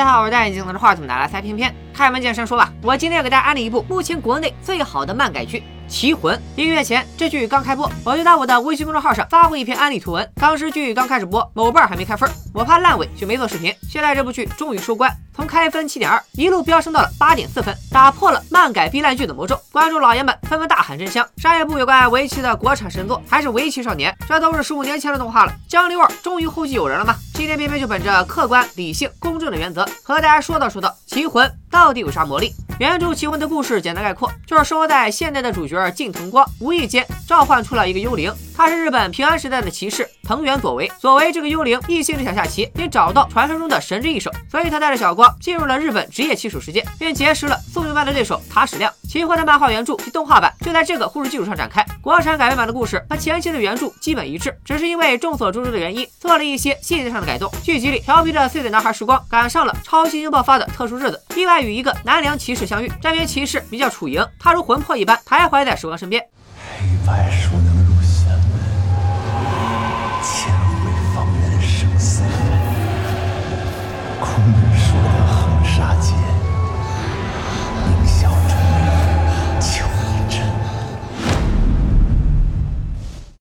大家好，我是戴眼镜拿着话筒拿来塞片片。开门见山说吧，我今天要给大家安利一部目前国内最好的漫改剧。棋魂一个月前，这剧刚开播，我就在我的微信公众号上发过一篇安利图文。当时剧刚开始播，某瓣还没开分，我怕烂尾就没做视频。现在这部剧终于收官，从开分七点二一路飙升到了八点四分，打破了漫改必烂剧的魔咒。观众老爷们纷纷大喊真香！上一部有关围棋的国产神作还是《围棋少年》，这都是十五年前的动画了，江流儿终于后继有人了吗？今天偏偏就本着客观、理性、公正的原则，和大家说道说道《棋魂》到底有啥魔力。原著《棋魂》的故事简单概括，就是生活在现代的主角近藤光无意间召唤出了一个幽灵，他是日本平安时代的骑士藤原佐为。佐为这个幽灵一心只想下棋，并找到传说中的神之一手，所以他带着小光进入了日本职业棋手世界，并结识了宿命般的对手塔矢亮。《奇幻》的漫画原著及动画版就在这个故事基础上展开，国产改编版的故事和前期的原著基本一致，只是因为众所周知的原因，做了一些细节上的改动。剧集里调皮的碎嘴男孩时光赶上了超新星爆发的特殊日子，意外与一个南梁骑士相遇。这名骑士名叫楚莹，他如魂魄一般徘徊在时光身边。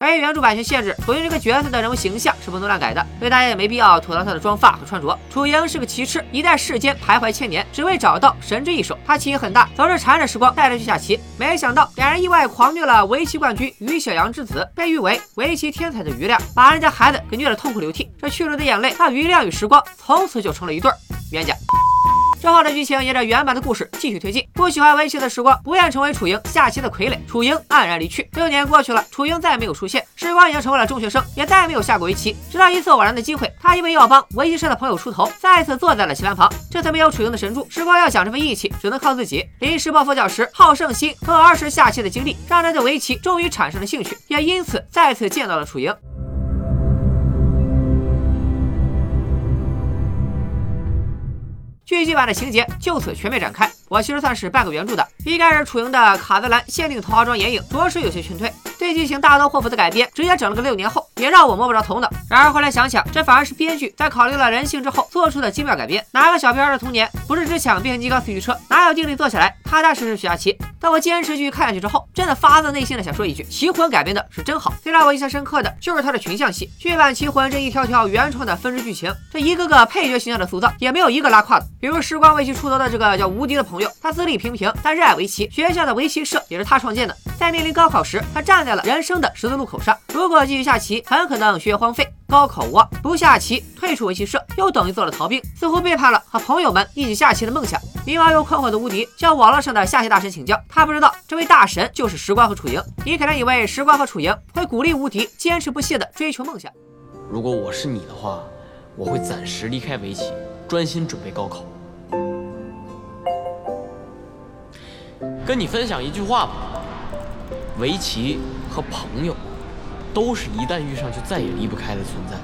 由于原著版权限制，楚莹这个角色的人物形象是不能乱改的，所以大家也没必要吐槽他的妆发和穿着。楚莹是个骑士，一在世间徘徊千年，只为找到神之一手。他棋艺很大，总是缠着时光带着去下棋。没想到两人意外狂虐了围棋冠军于小阳之子，被誉为围棋天才的于亮，把人家孩子给虐得痛哭流涕。这去了的眼泪，让于亮与时光从此就成了一对冤家。之后的剧情沿着原版的故事继续推进。不喜欢围棋的时光不愿成为楚莹下棋的傀儡，楚莹黯然离去。六年过去了，楚莹再也没有出现。时光已经成为了中学生，也再也没有下过围棋。直到一次偶然的机会，他因为要帮围棋社的朋友出头，再次坐在了棋盘旁。这次没有楚莹的神助，时光要讲这份义气，只能靠自己。临时抱佛脚时好胜心和儿时下棋的经历，让他对围棋终于产生了兴趣，也因此再次见到了楚莹。剧集版的情节就此全面展开。我其实算是半个原著的。一开始楚莹的卡姿兰限定桃花妆眼影着实有些劝退，对剧情大刀阔斧的改编直接整了个六年后，也让我摸不着头脑。然而后来想想，这反而是编剧在考虑了人性之后做出的精妙改编。哪个小屁孩的童年不是只抢变形金刚四驱车？哪有定力坐下来踏踏实实学下棋？当我坚持继续看下去之后，真的发自内心的想说一句：棋魂改编的是真好。最让我印象深刻的就是他的群像戏。剧版棋魂这一条条原创的分支剧情，这一个个配角形象的塑造也没有一个拉胯的。比如时光为其出头的这个叫无敌的朋友，他资历平平，但热爱围棋，学校的围棋社也是他创建的。在面临高考时，他站在了人生的十字路口上。如果继续下棋，很可能学业荒废；高考无望，不下棋，退出围棋社，又等于做了逃兵，似乎背叛了和朋友们一起下棋的梦想。迷茫又困惑的无敌向网络上的下棋大神请教，他不知道这位大神就是时光和楚莹。你可能以为时光和楚莹会鼓励无敌坚持不懈地追求梦想。如果我是你的话，我会暂时离开围棋，专心准备高考。跟你分享一句话吧，围棋和朋友，都是一旦遇上就再也离不开的存在。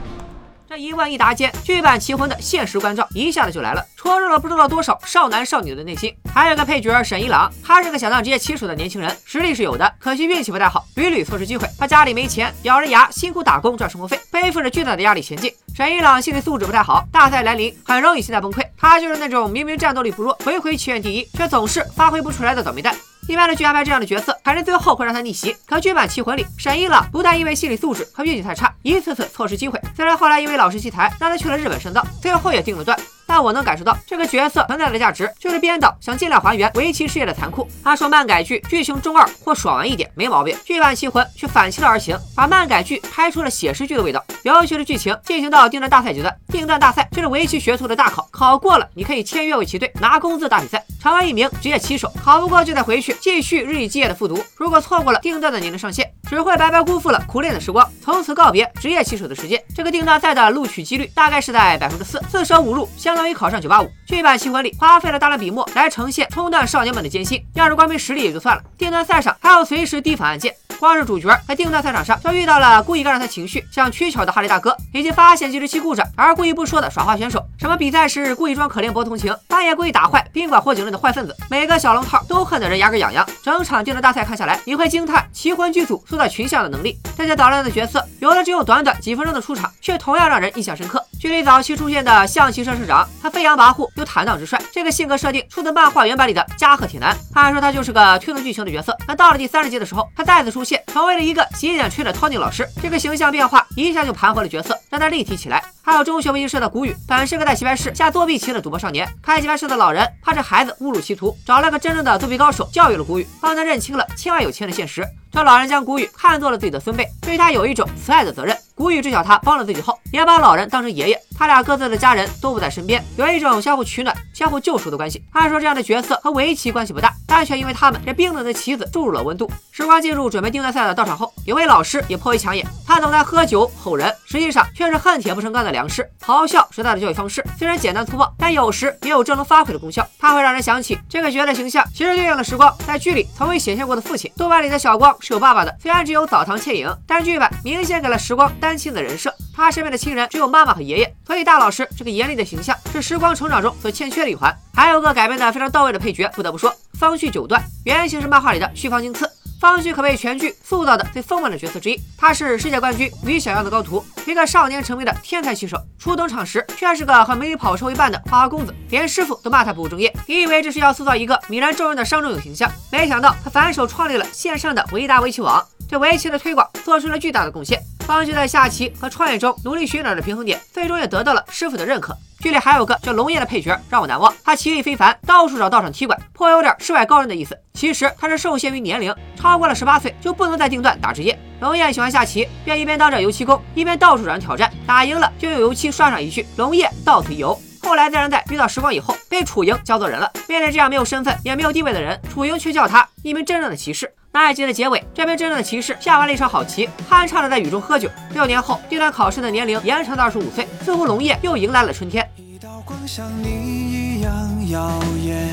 这一问一答间，剧版棋魂的现实关照一下子就来了，戳中了不知道多少少男少女的内心。还有个配角沈一郎，他是个想当职业棋手的年轻人，实力是有的，可惜运气不太好，屡屡错失机会。他家里没钱，咬着牙辛苦打工赚生活费，背负着巨大的压力前进。沈一郎心理素质不太好，大赛来临很容易心态崩溃。他就是那种明明战斗力不弱，回回棋院第一，却总是发挥不出来的倒霉蛋。一般的剧安排这样的角色，还是最后会让他逆袭。可剧版《棋魂》里，沈一郎不但因为心理素质和运气太差，一次次错失机会。虽然后来因为老师弃台，让他去了日本深造，最后也定了段。但我能感受到这个角色存在的价值，就是编导想尽量还原围棋事业的残酷。他说漫改剧剧情中二或爽文一点。没毛病，剧版《棋魂》却反其道而行，把漫改剧拍出了写实剧的味道。尤其是剧情进行到定段大赛阶段，定段大赛就是围棋学徒的大考，考过了你可以签约围棋队，拿工资打比赛，成为一名职业棋手。考不过就得回去继续日以继夜的复读。如果错过了定段的年龄上限，只会白白辜负了苦练的时光，从此告别职业棋手的世界。这个定段赛的录取几率大概是在百分之四，四舍五入相当于考上九八五。剧版《棋魂》里花费了大量笔墨来呈现冲淡少年们的艰辛，要是光凭实力也就算了，定段赛上还要随时提防案件。光是主角在定段赛场上就遇到了故意干扰他情绪、想取巧的哈利大哥，以及发现计时器故障而故意不说的耍花选手。什么比赛时故意装可怜博同情，半夜故意打坏宾馆火警队的坏分子，每个小龙套都恨得人牙根痒痒。整场定段大赛看下来，你会惊叹《棋魂》剧组塑造群像的能力。这些捣乱的角色，有的只有短短几分钟的出场，却同样让人印象深刻。距离早期出现的象棋社社长，他飞扬跋扈又坦荡直率，这个性格设定出自漫画原版里的加贺铁男。按说他就是个推动剧情的角色，但到了第三十集的时候，他再次出现，成为了一个洗剪吹的 Tony 老师，这个形象变化一下就盘活了角色，让他立体起来。还有中学文艺社的古雨，本是个在棋牌室下作弊棋的赌博少年，开棋牌室的老人怕这孩子误入歧途，找了个真正的作弊高手教育了古雨，帮他认清了千万有钱的现实。这老人将古雨看作了自己的孙辈，对他有一种慈爱的责任。古雨知晓他帮了自己后，也把老人当成爷爷。他俩各自的家人都不在身边，有一种相互取暖、相互救赎的关系。按说这样的角色和围棋关系不大，但却因为他们这冰冷的棋子注入了温度。时光进入准备定段赛的道场后，有位老师也颇为抢眼。他总在喝酒吼人，实际上却是恨铁不成钢的良师。咆哮是他的教育方式，虽然简单粗暴，但有时也有正能发挥的功效。他会让人想起这个角色形象，其实对应的时光在剧里从未显现过的父亲。动漫里的小光是有爸爸的，虽然只有澡堂倩影，但剧版明显给了时光单亲的人设。他身边的亲人只有妈妈和爷爷，所以大老师这个严厉的形象是时光成长中所欠缺的一环。还有个改编的非常到位的配角，不得不说，方旭九段原型是漫画里的旭方京次。方旭可谓全剧塑造的最丰满的角色之一。他是世界冠军于小样的高徒，一个少年成名的天才棋手。初登场时却是个和美女跑车为伴的花花公子，连师傅都骂他不务正业。你以为这是要塑造一个泯然众人的商仲永形象，没想到他反手创立了线上的维达围棋网，对围棋的推广做出了巨大的贡献。方旭在下棋和创业中努力寻找着平衡点，最终也得到了师傅的认可。剧里还有个叫龙叶的配角让我难忘，他棋艺非凡，到处找道场踢馆，颇有点世外高人的意思。其实他是受限于年龄，超过了十八岁就不能再定段打职业。龙叶喜欢下棋，便一边当着油漆工，一边到处找人挑战，打赢了就用油漆刷上一句“龙叶到此一游”。后来自然在遇到时光以后，被楚莹教做人了。面对这样没有身份也没有地位的人，楚莹却叫他一名真正的骑士。那一集的结尾，这名真正的骑士下完了一场好棋，酣畅的在雨中喝酒。六年后，定段考试的年龄延长到二十五岁，似乎龙叶又迎来了春天。一道光像你一样耀眼，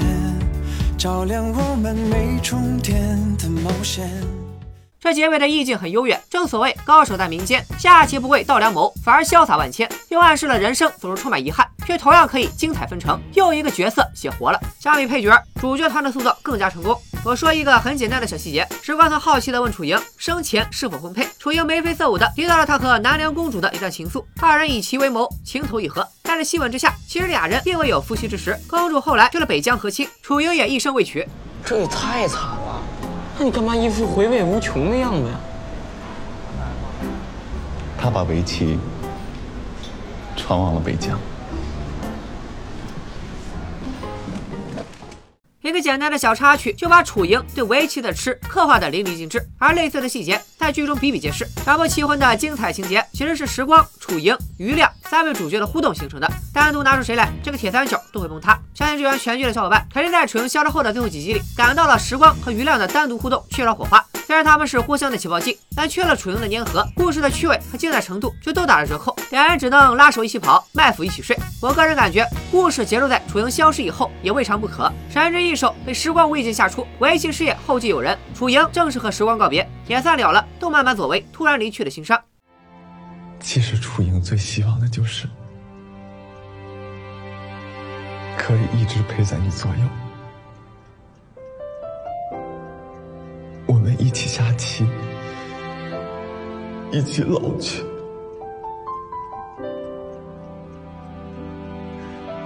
照亮我们没终点的冒险。这结尾的意境很悠远，正所谓高手在民间，下棋不为道良谋，反而潇洒万千，又暗示了人生总是充满遗憾。却同样可以精彩纷呈，又一个角色写活了。相比配角，主角团的塑造更加成功。我说一个很简单的小细节：时光曾好奇地问楚莹生前是否婚配，楚莹眉飞色舞地提到了她和南凉公主的一段情愫，二人以其为谋，情投意合。但是细问之下，其实俩人并未有夫妻之实。公主后来去了北疆和亲，楚莹也一生未娶。这也太惨了，那你干嘛一副回味无穷的样子呀？他把围棋传往了北疆。一个简单的小插曲就把楚莹对围棋的痴刻画的淋漓尽致，而类似的细节在剧中比比皆是。两部棋魂的精彩情节其实是时光、楚莹、余亮三位主角的互动形成的，单独拿出谁来，这个铁三角都会崩塌。相信追完全剧的小伙伴肯定在楚莹消失后的最后几集里感到了时光和余亮的单独互动缺少火花。虽然他们是互相的起爆剂，但缺了楚莹的粘合，故事的趣味和精彩程度就都打了折扣。两人只能拉手一起跑，卖腐一起睡。我个人感觉，故事结束在楚莹消失以后也未尝不可。神之一手被时光无意间下出，围棋事业后继有人，楚莹正式和时光告别，也算了了动漫版左为突然离去的心伤。其实楚莹最希望的就是可以一直陪在你左右。我们一起下棋，一起老去，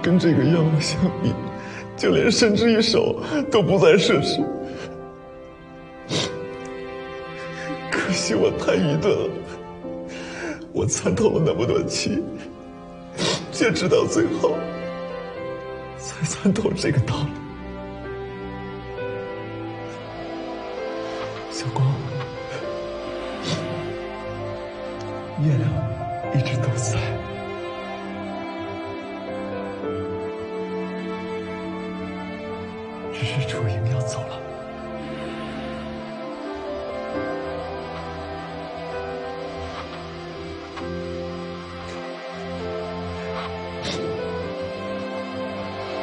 跟这个愿望相比，就连神之一手都不再奢侈。惜我太愚钝了，我参透了那么多棋，却直到最后才参透这个道理。小光，月亮一直都在，只是楚莹要走了。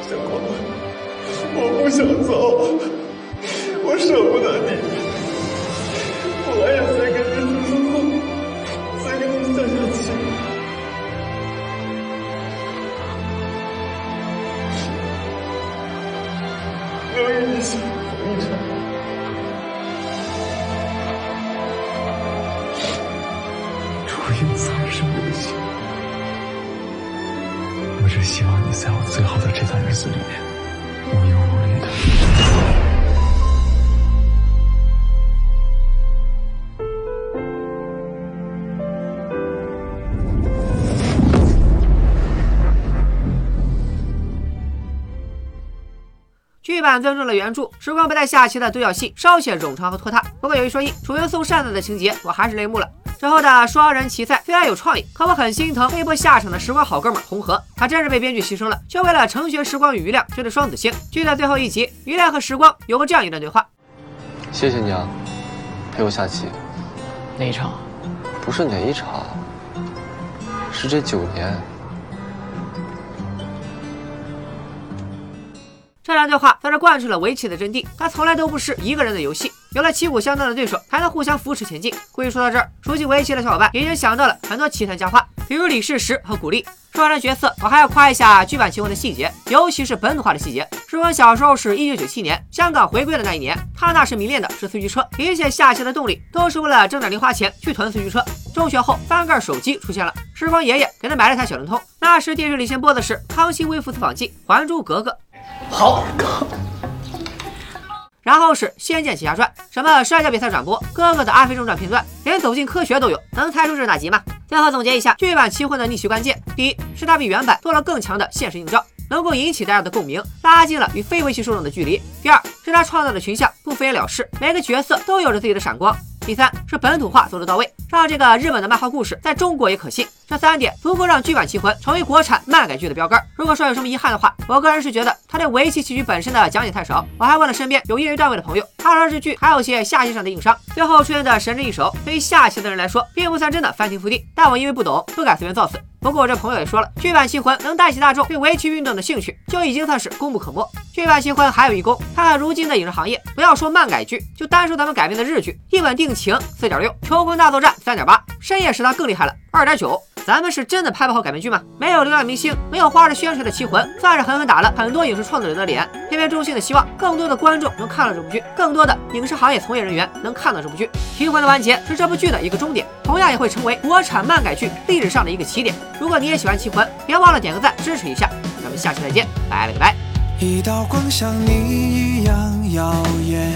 小光，我不想走，我舍不得你。我也在跟着你。说话，在跟你下下棋，留与你。相逢一场。初应残生有幸，我只希望你在我最后的这段日子里无忧无虑的。剧版尊重了原著，时光不带下棋的独角戏稍显冗长和拖沓。不过有一说一，楚云送扇子的情节我还是泪目了。之后的双人棋赛虽然有创意，可我很心疼被迫下场的时光好哥们红河，他真是被编剧牺牲了，就为了成全时光与余亮这对双子星。剧的最后一集，余亮和时光有过这样一段对话：谢谢你啊，陪我下棋。哪一场？不是哪一场，是这九年。这两句话算是贯彻了围棋的真谛，它从来都不是一个人的游戏，有了旗鼓相当的对手，才能互相扶持前进。故事说到这儿，熟悉围棋的小伙伴已经想到了很多棋坛佳话，比如李世石和古力。说完了角色，我还要夸一下剧版棋魂的细节，尤其是本土化的细节。时光小时候是一九九七年香港回归的那一年，他那时迷恋的是四驱车，一切下棋的动力都是为了挣点零花钱去囤四驱车。中学后，翻盖手机出现了，时光爷爷给他买了台小灵通。那时电视里先播的是《康熙微服私访记》《还珠格格》。好，然后是《仙剑奇侠传》，什么摔跤比赛转播，哥哥的《阿飞正传》片段，连走进科学都有，能猜出是哪集吗？最后总结一下，剧版奇幻的逆袭关键，第一是它比原版做了更强的现实映照，能够引起大家的共鸣，拉近了与非围棋受众的距离；第二是他创造的群像不敷衍了事，每个角色都有着自己的闪光。第三是本土化做得到位，让这个日本的漫画故事在中国也可信。这三点足够让剧版《棋魂》成为国产漫改剧的标杆。如果说有什么遗憾的话，我个人是觉得他对围棋棋局本身的讲解太少。我还问了身边有业余段位的朋友，他说这剧还有些下棋上的硬伤。最后出现的神之一手，对于下棋的人来说，并不算真的翻天覆地。但我因为不懂，不敢随便造次。不过我这朋友也说了，剧版《棋魂》能带起大众对围棋运动的兴趣，就已经算是功不可没。剧版《棋魂》还有一功，看看如今的影视行业，不要说漫改剧，就单说咱们改编的日剧，一吻定情四点六，求婚大作战三点八，深夜食堂更厉害了二点九。咱们是真的拍不好改编剧吗？没有流量明星，没有花着宣传的《棋魂》，算是狠狠打了很多影视创作人的脸。偏偏衷心的希望更多的观众能看到这部剧，更多的影视行业从业人员能看到这部剧。《棋魂》的完结是这部剧的一个终点，同样也会成为国产漫改剧历史上的一个起点。如果你也喜欢《棋魂》，别忘了点个赞支持一下。咱们下期再见，拜了个拜。一道光像你一样耀眼，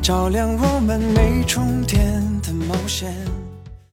照亮我们没终点的冒险。